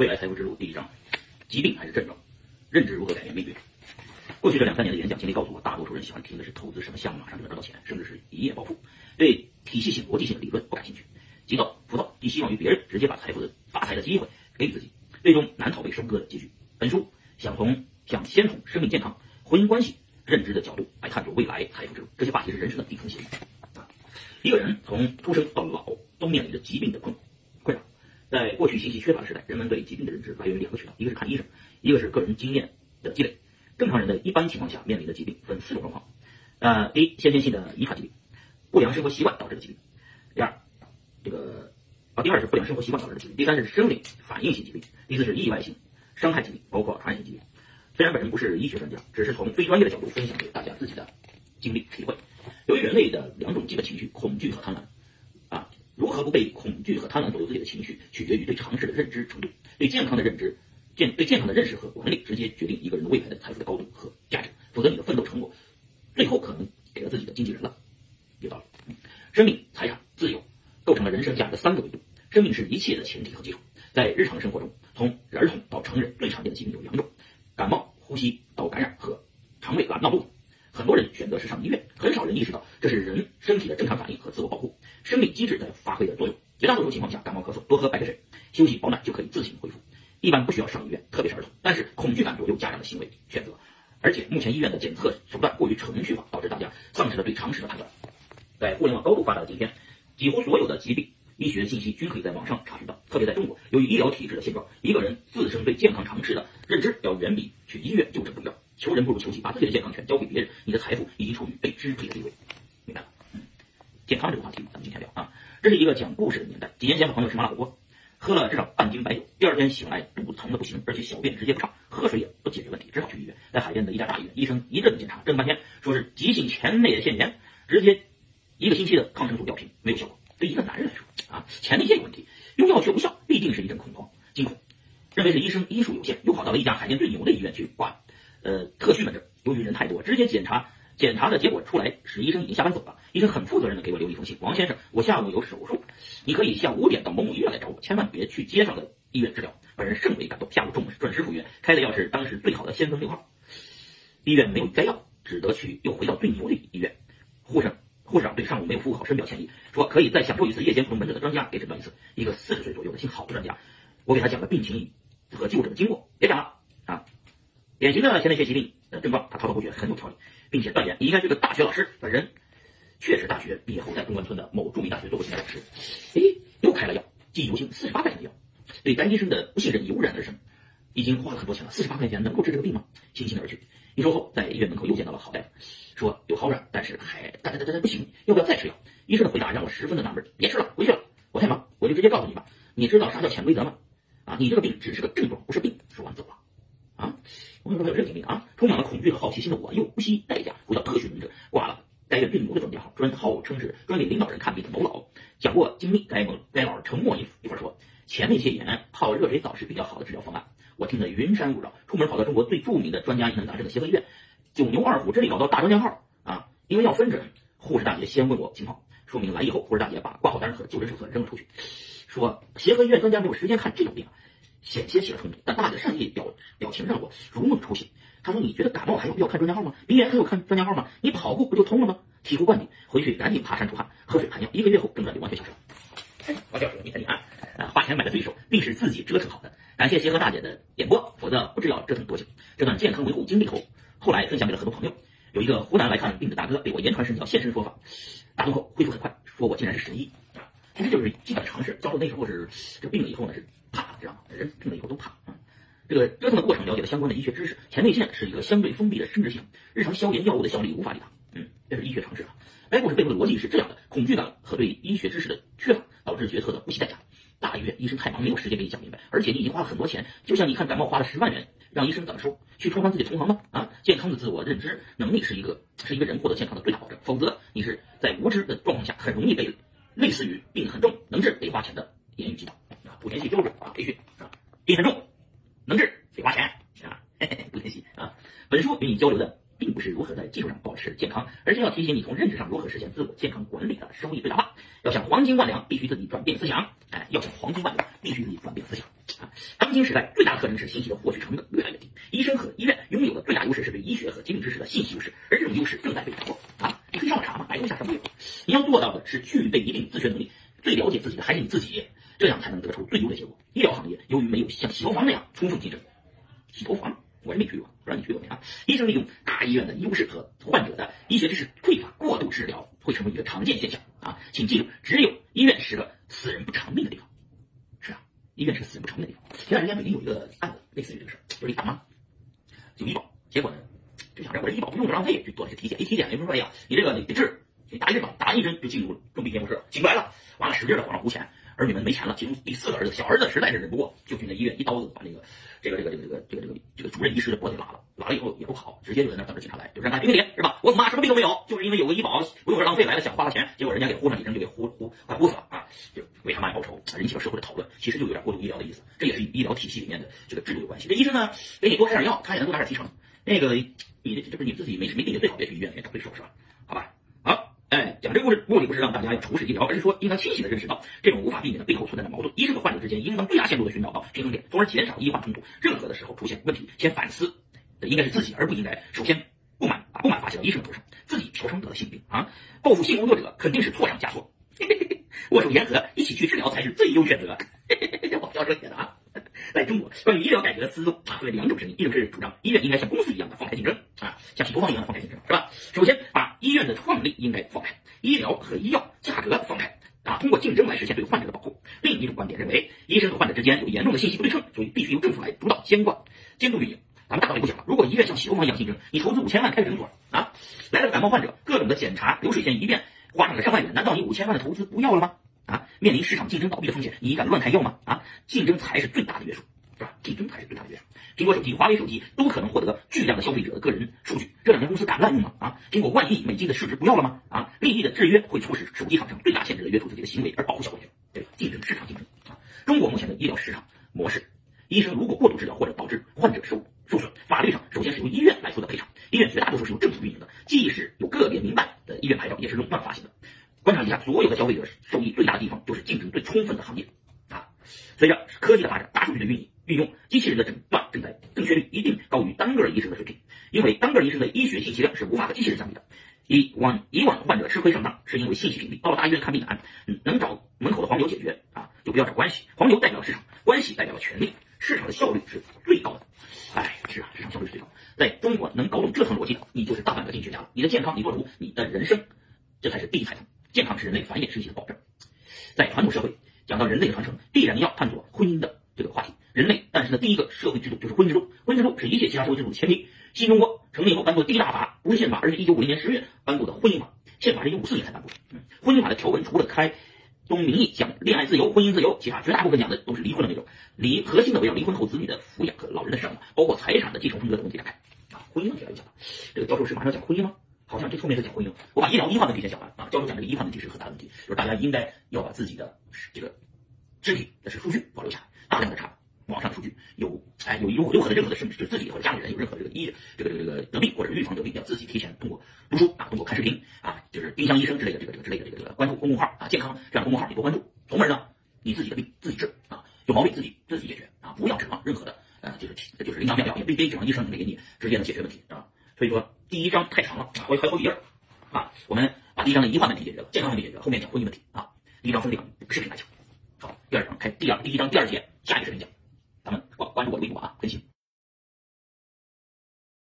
未来财富之路第一章：疾病还是症状？认知如何改变命运？过去这两三年的演讲经历告诉我，大多数人喜欢听的是投资什么项目马上就能赚到钱，甚至是一夜暴富，对体系性、逻辑性的理论不感兴趣。急躁、浮躁，寄希望于别人直接把财富的发财的机会给予自己，最终难逃被收割的结局。本书想从想先从生命健康、婚姻关系、认知的角度来探索未来财富之路。这些话题是人生的底层形啊。一个人从出生到老都面临着疾病的困困扰。在过去信息缺乏的时代，人们对疾病的认知来源于两个渠道，一个是看医生，一个是个人经验的积累。正常人的一般情况下面临的疾病分四种状况。呃，第一，先天性的遗传疾病，不良生活习惯导致的疾病；第二，这个啊，第二是不良生活习惯导致的疾病；第三是生理反应性疾病；第四是意外性伤害疾病，包括传染性疾病。虽然本人不是医学专家，只是从非专业的角度分享给大家自己的经历体会。由于人类的两种基本情绪，恐惧和贪婪。贪婪左右自己的情绪，取决于对常识的认知程度。对健康的认知、健对健康的认识和管理，直接决定一个人的未来的财富的高度和价值。否则，你的奋斗成果，最后可能给了自己的经纪人了。有道理。生命、财产、自由，构成了人生价值的三个维度。生命是一切的前提和基础。在日常生活中，从儿童到成人，最常见的疾病有两种：感冒、呼吸道感染和肠胃懒闹肚子。很多人选择是上医院，很少人意识到这是人身体的正常反应和自我保护。生理机制在发挥的作用，绝大多数情况下，感冒咳嗽多喝白开水，休息保暖就可以自行恢复，一般不需要上医院，特别是儿童。但是恐惧感左右家长的行为选择，而且目前医院的检测手段过于程序化，导致大家丧失了对常识的判断。在互联网高度发达的今天，几乎所有的疾病医学信息均可以在网上查询到。特别在中国，由于医疗体制的现状，一个人自身对健康常识的认知要远比去医院就诊重要。求人不如求己，把自己的健康权交给别人，你的财富已经处于被支配的地位。明白了？嗯，健康这个话题，咱们今天聊啊。这是一个讲故事的年代。几年前和朋友吃麻辣火锅，喝了至少半斤白酒，第二天醒来肚子疼的不行，而且小便直接不畅，喝水也不解决问题，只好去医院。在海淀的一家大医院，医生一阵检查，整半天，说是急性前列腺炎，直接一个星期的抗生素吊瓶没有效果。对一个男人来说啊，前列腺有问题，用药却无效，必定是一阵恐慌、惊恐，认为是医生医术有限，又跑到了一家海淀最牛的医院去挂。呃，特需门诊，由于人太多，直接检查检查的结果出来时，医生已经下班走了。医生很负责任的给我留了一封信：王先生，我下午有手术，你可以下午五点到某某医院来找我，千万别去街上的医院治疗。本人甚为感动，下午中午准时赴约，开的药是当时最好的先锋六号。医院没有该药，只得去又回到最牛的医院。护士护士长对上午没有服务好深表歉意，说可以再享受一次夜间普通门诊的专家给诊断一次。一个四十岁左右的姓郝的专家，我给他讲了病情和就诊的经过，别讲了啊。典型的前列腺疾病的症状，他滔滔不绝，很有条理，并且断言你应该是个大学老师。本人确实大学毕业后在中关村的某著名大学做过其他老师。哎，又开了药，记忆犹新，四十八块钱的药。对该医生的不信任油然而生，已经花了很多钱了，四十八块钱能够治这个病吗？悻悻而去。一周后，在医院门口又见到了郝大夫，说有好转，但是还但但但不行，要不要再吃药？医生的回答让我十分的纳闷，别吃了，回去了，我太忙，我就直接告诉你吧，你知道啥叫潜规则吗？啊，你这个病只是个症状，不是病。说完走了。啊，我怎么还有这个病啊？充满了恐惧和好奇心的我，又不惜代价回到特许门诊，挂了该院最牛的专家号，专号称是专给领导人看病的某老，讲过经历。该某该老沉默一一会儿说，前列腺炎泡热水澡是比较好的治疗方案。我听得云山雾绕，出门跑到中国最著名的专家疑难杂症的协和医院，九牛二虎之力搞到大专家号啊！因为要分诊，护士大姐先问我情况，说明来意后，护士大姐把挂号单和就诊手册扔了出去，说协和医院专家没有时间看这种病。险些起了冲突，但大姐善意表表情让我如梦初醒。他说：“你觉得感冒还有必要看专家号吗？鼻炎还有看专家号吗？你跑步不就通了吗？”醍醐灌顶，回去赶紧爬山出汗，喝水排尿。一个月后，症状就完全消失了。哎王教授，你看你看，啊，花钱买的对手，必是自己折腾好的。感谢协和大姐的点拨，否则不知要折腾多久。这段健康维护经历后，后来分享给了很多朋友。有一个湖南来看病的大哥，被我言传身教，现身说法，打通后恢复很快，说我竟然是神医啊！其实就是基本常识。教授那时候是这病了以后呢是。怕，知道吗？人病了以后都怕。这个折腾的过程，了解了相关的医学知识。前列腺是一个相对封闭的生殖系统，日常消炎药物的效力无法抵挡。嗯，这是医学常识啊。该故事背后的逻辑是这样的：恐惧感和对医学知识的缺乏，导致决策的不惜代价。大医院医生太忙，没有时间给你讲明白，而且你已经花了很多钱。就像你看感冒花了十万元，让医生怎么收？去充当自己同行吗？啊，健康的自我认知能力是一个是一个人获得健康的最大保证。否则，你是在无知的状况下，很容易被类似于病很重、能治得花钱的言语击倒。莆田系标准啊，培训啊，病很重，能治得花钱啊，莆田系啊。本书与你交流的并不是如何在技术上保持健康，而是要提醒你从认知上如何实现自我健康管理的收益最大化。要想黄金万两，必须自己转变思想。哎，要想黄金万两，必须自己转变思想啊。当今时代最大的特征是信息的获取成本越来越低，医生和医院拥有的最大优势是对医学和疾病知识的信息优势，而这种优势正在被打破啊！你可以上网查嘛，百度一下什么有。你要做到的是具备一定自学能力，最了解自己的还是你自己，这样才能得出最优的结果。医疗行业由于没有像洗头房那样充分竞争，洗头房我是没去过，不知道你去过没啊？医生利用大医院的优势和患者的医学知识匮乏，过度治疗会成为一个常见现象啊！请记住，只有医院是个死人不偿命的地方。是啊，医院是个死人不偿命的地方。前段时间北京有一个案子，类似于这个事儿，就是一大妈有医保，结果呢就想着我这医保不用就浪费，去做了些体检，一体检人说哎呀，你这个得治，你打一针吧，打一针就进入重病监护室，醒不来了，完了使劲的往上胡钱。儿女们没钱了，其中第四个儿子，小儿子实在是忍不过，就去那医院一刀子把那个这个这个这个这个这个这个这个主任医师的脖子拉了，拉了以后也不跑，直接就在那等着警察来，就让他评评理是吧？我妈什么病都没有，就是因为有个医保，不用说浪费来了，想花了钱，结果人家给呼上一针就给呼呼快呼死了啊！就为他妈报仇，引起了社会的讨论，其实就有点过度医疗的意思，这也是医疗体系里面的这个制度有关系。这医生呢，给你多开点药，他也能多拿点提成。那个你这这不是你自己没没病，最好别去医院里面找罪受是吧？讲这个故事目的不是让大家要仇视医疗，而是说应当清醒的认识到这种无法避免的背后存在的矛盾。医生和患者之间应当最大限度的寻找到平衡点，从而减少医患冲突。任何的时候出现问题，先反思的应该是自己，而不应该首先不满把不满发泄到医生头上，自己调伤得了性病啊！报复性工作者肯定是错上加错，握手言和，一起去治疗才是最优选择。这我教授写的啊。在中国，关于医疗改革的思路啊，分为两种声音，一种是主张医院应该像公司一样的放开竞争啊，像洗头房一样的放开竞争，是吧？首先把医院的创立应该放开，医疗和医药价格放开啊，通过竞争来实现对患者的保护。另一种观点认为，医生和患者之间有严重的信息不对称，所以必须由政府来主导监管、监督运营。咱们大道理不讲了，如果医院像洗头房一样竞争，你投资五千万开个诊所啊，来了个感冒患者，各种的检查流水线一遍，花上了上万元，难道你五千万的投资不要了吗？啊，面临市场竞争倒闭的风险，你敢乱开药吗？啊，竞争才是最大的约束。是吧？竞争才是最大的约束。苹果手机、华为手机都可能获得巨量的消费者的个人数据，这两家公司敢滥用吗？啊，苹果万亿美金的市值不要了吗？啊，利益的制约会促使手机厂商最大限制的约束自己的行为，而保护消费者。对，竞争市场竞争啊。中国目前的医疗市场模式，医生如果过度治疗或者导致患者受受损，法律上首先是由医院来负责赔偿。医院绝大多数是由政府运营的，即使有个别民办的医院牌照，也是垄断发行的。观察一下，所有的消费者受益最大的地方，就是竞争最充分的行业啊。随着科技的发展，大数据的运营。运用机器人的诊断正在正确率一定高于单个医生的水平，因为单个医生的医学信息量是无法和机器人相比的。以往以往患者吃亏上当是因为信息屏蔽，到了大医院看病难，能找门口的黄牛解决啊，就不要找关系。黄牛代表市场，关系代表了权力，市场的效率是最高的。哎，是啊，市场效率是最高。在中国能搞懂这层逻辑的，你就是大半个经济学家了。你的健康，你做主，你的人生，这才是第一财富。健康是人类繁衍生息的保证。在传统社会，讲到人类的传承，必然要探索婚姻的这个话题。人类诞生的第一个社会制度就是婚姻制度，婚姻制度是一切其他社会制度的前提。新中国成立以后颁布的第一大法不是宪法，而是一九五零年十月颁布的婚姻法。宪法是一九五四年才颁布的。婚姻法的条文除了开宗明义讲恋爱自由、婚姻自由，其他绝大部分讲的都是离婚的内容。离核心的围绕离婚后子女的抚养和老人的赡养，包括财产的继承分割的问题展开。啊，婚姻问题来讲，这个教授是马上讲婚姻吗？好像这后面是讲婚姻。我把医疗医患问题先讲完啊。教授讲这个医患问题是很大的问题，就是大家应该要把自己的这个身体的是数据保留下来，大量的查。网上数据有，哎，有有任何的任何的甚至，就自己或者家里人有任何这个医这个这个这个得病或者预防得病，要自己提前通过读书啊，通过看视频啊，就是丁香医生之类的这个这个之类的这个这个关注公众号啊，健康这样公众号你多关注，从而呢，你自己的病自己治啊，有毛病自己自己解决啊，不要指望任何的呃就是就是临床妙药，也不非指望医生能给你直接能解决问题啊。所以说第一章太长了啊，还有还好几页啊，我们把第一章的医患问题解决了，健康问题解决了，后面讲婚姻问题啊，第一章分两视频来讲，好，第二章开第二第一章第二节下一个视频讲。关注我的微博啊，分析。